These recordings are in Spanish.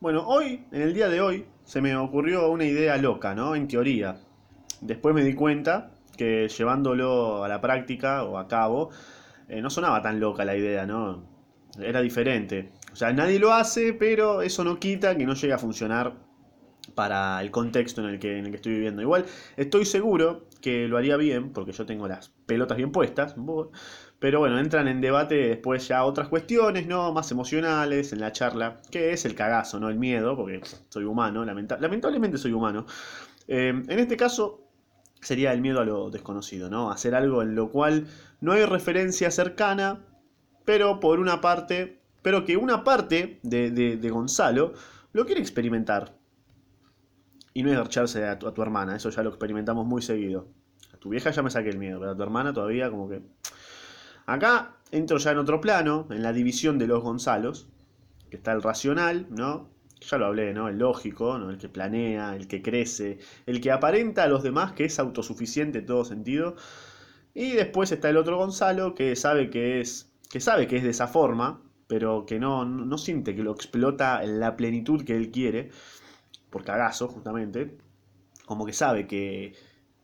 Bueno, hoy, en el día de hoy, se me ocurrió una idea loca, ¿no? En teoría. Después me di cuenta que llevándolo a la práctica o a cabo, eh, no sonaba tan loca la idea, ¿no? Era diferente. O sea, nadie lo hace, pero eso no quita que no llegue a funcionar para el contexto en el que, en el que estoy viviendo. Igual estoy seguro que lo haría bien, porque yo tengo las pelotas bien puestas, pero bueno, entran en debate después ya otras cuestiones, ¿no? Más emocionales en la charla, que es el cagazo, ¿no? El miedo, porque soy humano, lamentablemente soy humano. Eh, en este caso sería el miedo a lo desconocido, ¿no? Hacer algo en lo cual no hay referencia cercana, pero por una parte, pero que una parte de, de Gonzalo lo quiere experimentar. Y no es garcharse a tu, a tu hermana, eso ya lo experimentamos muy seguido. A tu vieja ya me saqué el miedo, pero a tu hermana todavía como que... Acá entro ya en otro plano, en la división de los Gonzalos, que está el racional, ¿no? Ya lo hablé, ¿no? El lógico, ¿no? El que planea, el que crece, el que aparenta a los demás que es autosuficiente en todo sentido. Y después está el otro Gonzalo que sabe que es, que sabe que es de esa forma, pero que no, no siente que lo explota en la plenitud que él quiere por cagazo justamente, como que sabe que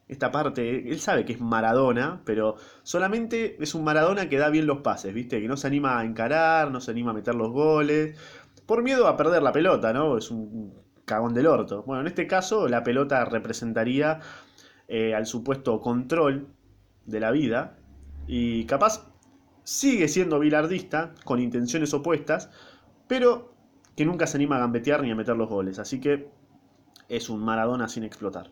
esta parte, él sabe que es Maradona, pero solamente es un Maradona que da bien los pases, ¿viste? Que no se anima a encarar, no se anima a meter los goles, por miedo a perder la pelota, ¿no? Es un cagón del orto. Bueno, en este caso la pelota representaría eh, al supuesto control de la vida y capaz sigue siendo bilardista con intenciones opuestas, pero que nunca se anima a gambetear ni a meter los goles. Así que es un Maradona sin explotar.